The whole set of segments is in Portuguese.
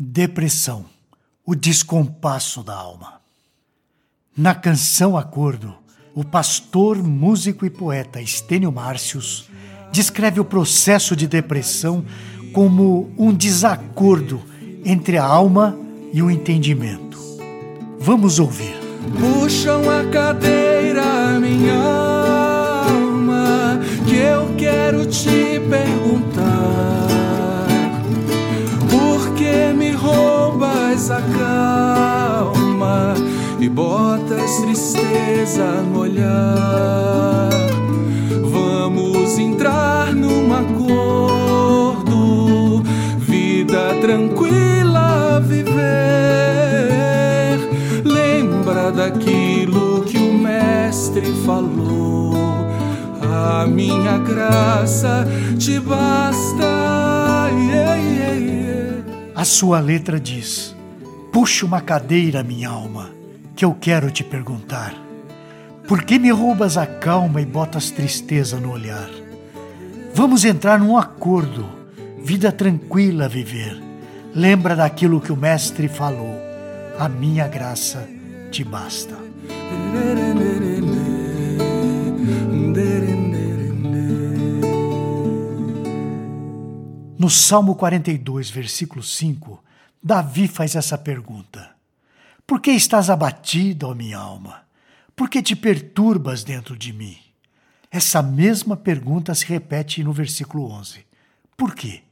Depressão, o descompasso da alma. Na canção Acordo, o pastor, músico e poeta Estênio Márcios descreve o processo de depressão como um desacordo entre a alma e o entendimento. Vamos ouvir. Puxam a cadeira, no olhar? Vamos entrar num acordo, vida tranquila viver. Lembra daquilo que o Mestre falou. A minha graça te basta. Yeah, yeah, yeah. A sua letra diz: Puxa uma cadeira, minha alma, que eu quero te perguntar. Por que me roubas a calma e botas tristeza no olhar? Vamos entrar num acordo, vida tranquila viver. Lembra daquilo que o Mestre falou: a minha graça te basta. No Salmo 42, versículo 5, Davi faz essa pergunta: Por que estás abatida, ó minha alma? Por que te perturbas dentro de mim? Essa mesma pergunta se repete no versículo 11. Por quê?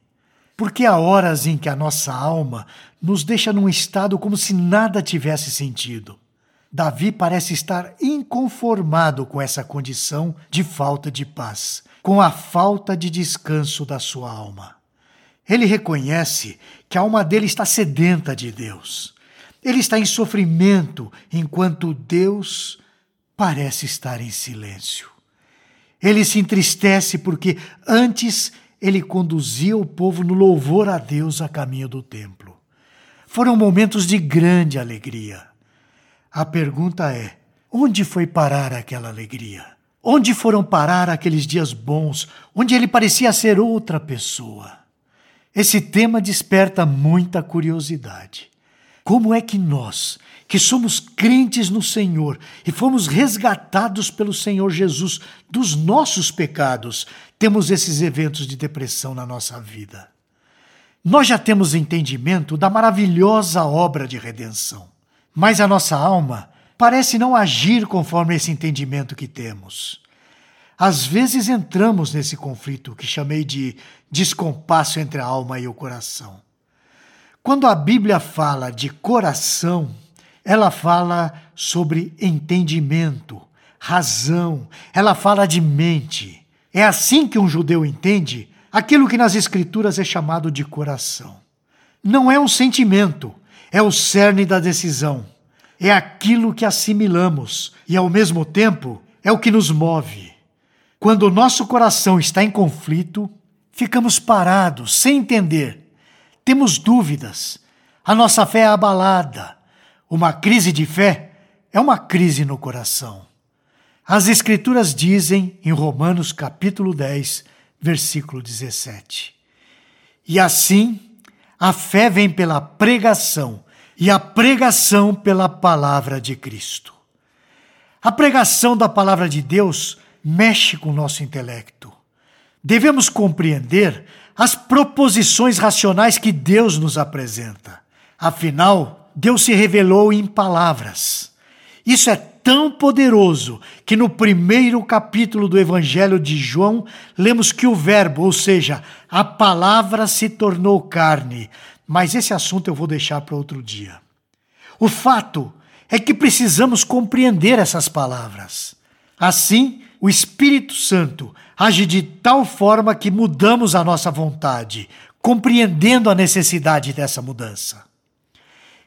Porque há horas em que a nossa alma nos deixa num estado como se nada tivesse sentido. Davi parece estar inconformado com essa condição de falta de paz, com a falta de descanso da sua alma. Ele reconhece que a alma dele está sedenta de Deus. Ele está em sofrimento enquanto Deus parece estar em silêncio. Ele se entristece porque antes ele conduzia o povo no louvor a Deus a caminho do templo. Foram momentos de grande alegria. A pergunta é: onde foi parar aquela alegria? Onde foram parar aqueles dias bons, onde ele parecia ser outra pessoa? Esse tema desperta muita curiosidade. Como é que nós, que somos crentes no Senhor e fomos resgatados pelo Senhor Jesus dos nossos pecados, temos esses eventos de depressão na nossa vida? Nós já temos entendimento da maravilhosa obra de redenção, mas a nossa alma parece não agir conforme esse entendimento que temos. Às vezes entramos nesse conflito que chamei de descompasso entre a alma e o coração. Quando a Bíblia fala de coração, ela fala sobre entendimento, razão, ela fala de mente. É assim que um judeu entende aquilo que nas Escrituras é chamado de coração. Não é um sentimento, é o cerne da decisão. É aquilo que assimilamos e, ao mesmo tempo, é o que nos move. Quando o nosso coração está em conflito, ficamos parados, sem entender. Temos dúvidas. A nossa fé é abalada. Uma crise de fé é uma crise no coração. As Escrituras dizem em Romanos capítulo 10, versículo 17: E assim, a fé vem pela pregação, e a pregação pela palavra de Cristo. A pregação da palavra de Deus mexe com o nosso intelecto. Devemos compreender as proposições racionais que Deus nos apresenta. Afinal, Deus se revelou em palavras. Isso é tão poderoso que no primeiro capítulo do Evangelho de João lemos que o Verbo, ou seja, a palavra se tornou carne. Mas esse assunto eu vou deixar para outro dia. O fato é que precisamos compreender essas palavras. Assim, o Espírito Santo age de tal forma que mudamos a nossa vontade, compreendendo a necessidade dessa mudança.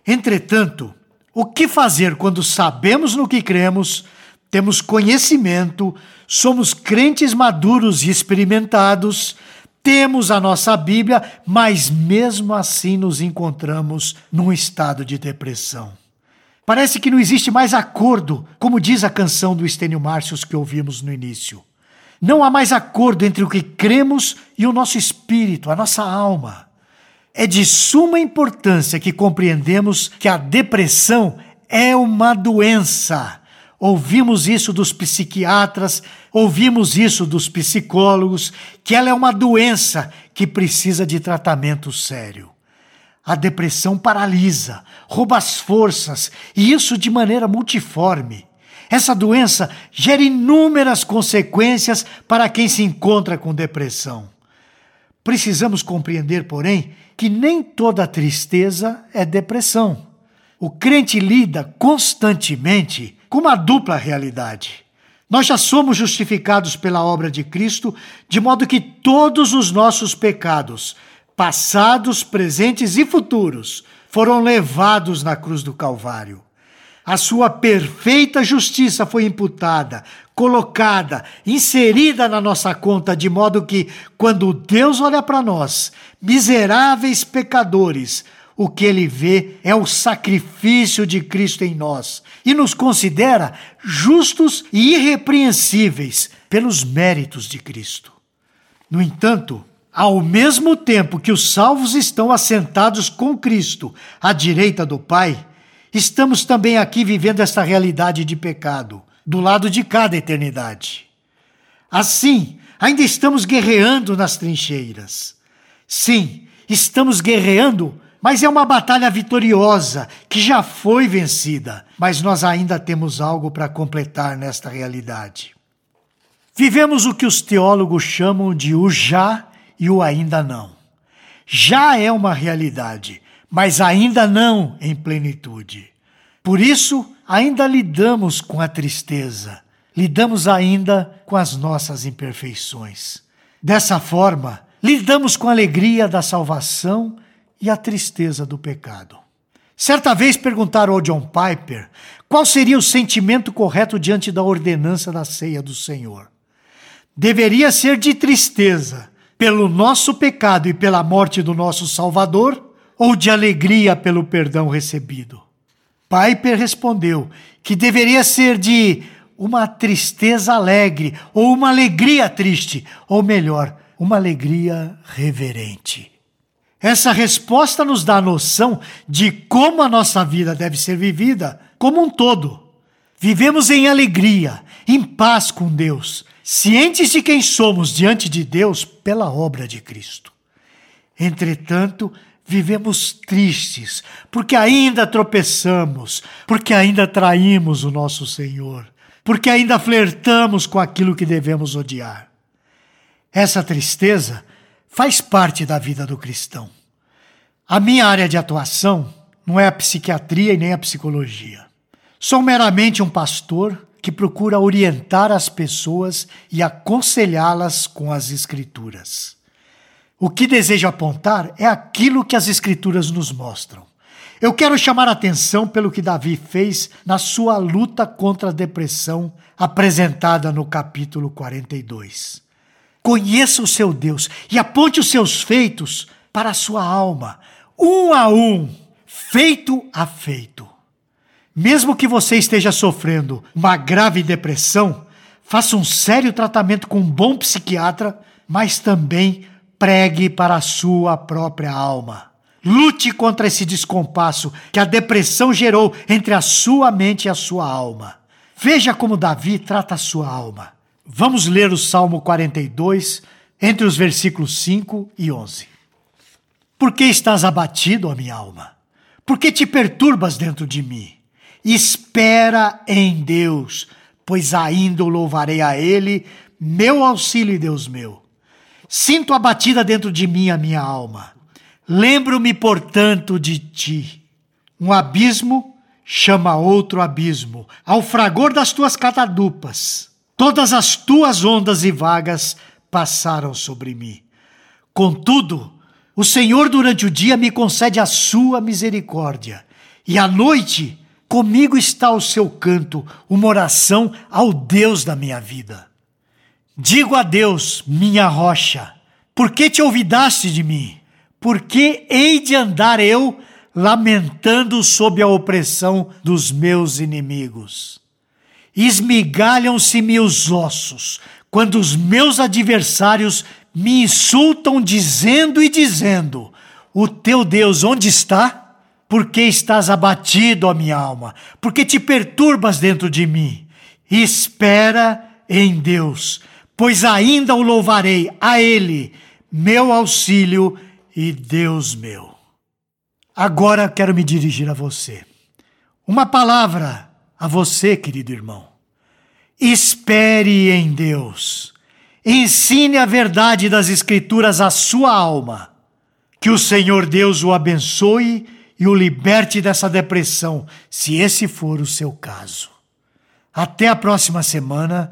Entretanto, o que fazer quando sabemos no que cremos, temos conhecimento, somos crentes maduros e experimentados, temos a nossa Bíblia, mas mesmo assim nos encontramos num estado de depressão? Parece que não existe mais acordo, como diz a canção do Estênio Márcios que ouvimos no início. Não há mais acordo entre o que cremos e o nosso espírito, a nossa alma. É de suma importância que compreendemos que a depressão é uma doença. Ouvimos isso dos psiquiatras, ouvimos isso dos psicólogos, que ela é uma doença que precisa de tratamento sério. A depressão paralisa, rouba as forças, e isso de maneira multiforme. Essa doença gera inúmeras consequências para quem se encontra com depressão. Precisamos compreender, porém, que nem toda tristeza é depressão. O crente lida constantemente com uma dupla realidade. Nós já somos justificados pela obra de Cristo, de modo que todos os nossos pecados, passados, presentes e futuros, foram levados na cruz do Calvário. A sua perfeita justiça foi imputada, colocada, inserida na nossa conta, de modo que, quando Deus olha para nós, miseráveis pecadores, o que ele vê é o sacrifício de Cristo em nós e nos considera justos e irrepreensíveis pelos méritos de Cristo. No entanto, ao mesmo tempo que os salvos estão assentados com Cristo à direita do Pai, estamos também aqui vivendo esta realidade de pecado, do lado de cada eternidade. Assim, ainda estamos guerreando nas trincheiras. Sim, estamos guerreando mas é uma batalha vitoriosa que já foi vencida, mas nós ainda temos algo para completar nesta realidade. Vivemos o que os teólogos chamam de o já e o ainda não. Já é uma realidade, mas ainda não em plenitude. Por isso, ainda lidamos com a tristeza, lidamos ainda com as nossas imperfeições. Dessa forma, lidamos com a alegria da salvação e a tristeza do pecado. Certa vez perguntaram ao John Piper qual seria o sentimento correto diante da ordenança da ceia do Senhor. Deveria ser de tristeza pelo nosso pecado e pela morte do nosso Salvador, ou de alegria pelo perdão recebido? Piper respondeu que deveria ser de uma tristeza alegre, ou uma alegria triste, ou melhor, uma alegria reverente. Essa resposta nos dá a noção de como a nossa vida deve ser vivida como um todo. Vivemos em alegria, em paz com Deus, cientes de quem somos diante de Deus pela obra de Cristo. Entretanto, vivemos tristes, porque ainda tropeçamos, porque ainda traímos o nosso Senhor, porque ainda flertamos com aquilo que devemos odiar. Essa tristeza faz parte da vida do cristão. A minha área de atuação não é a psiquiatria e nem a psicologia. Sou meramente um pastor que procura orientar as pessoas e aconselhá-las com as Escrituras. O que desejo apontar é aquilo que as Escrituras nos mostram. Eu quero chamar a atenção pelo que Davi fez na sua luta contra a depressão, apresentada no capítulo 42. Conheça o seu Deus e aponte os seus feitos para a sua alma, um a um, feito a feito. Mesmo que você esteja sofrendo uma grave depressão, faça um sério tratamento com um bom psiquiatra, mas também pregue para a sua própria alma. Lute contra esse descompasso que a depressão gerou entre a sua mente e a sua alma. Veja como Davi trata a sua alma. Vamos ler o Salmo 42, entre os versículos 5 e 11. Por que estás abatido, ó minha alma? Por que te perturbas dentro de mim? Espera em Deus, pois ainda o louvarei a Ele, meu auxílio e Deus meu. Sinto abatida dentro de mim a minha alma. Lembro-me, portanto, de ti. Um abismo chama outro abismo, ao fragor das tuas catadupas. Todas as tuas ondas e vagas passaram sobre mim. Contudo, o Senhor durante o dia me concede a sua misericórdia, e à noite comigo está o seu canto, uma oração ao Deus da minha vida. Digo a Deus, minha rocha, por que te olvidaste de mim? Por que hei de andar eu lamentando sob a opressão dos meus inimigos? esmigalham-se-me os ossos, quando os meus adversários me insultam, dizendo e dizendo: O teu Deus onde está? Por que estás abatido, ó minha alma? Por que te perturbas dentro de mim? Espera em Deus, pois ainda o louvarei a Ele, meu auxílio e Deus meu. Agora quero me dirigir a você. Uma palavra a você, querido irmão. Espere em Deus. Ensine a verdade das Escrituras à sua alma. Que o Senhor Deus o abençoe e o liberte dessa depressão, se esse for o seu caso. Até a próxima semana,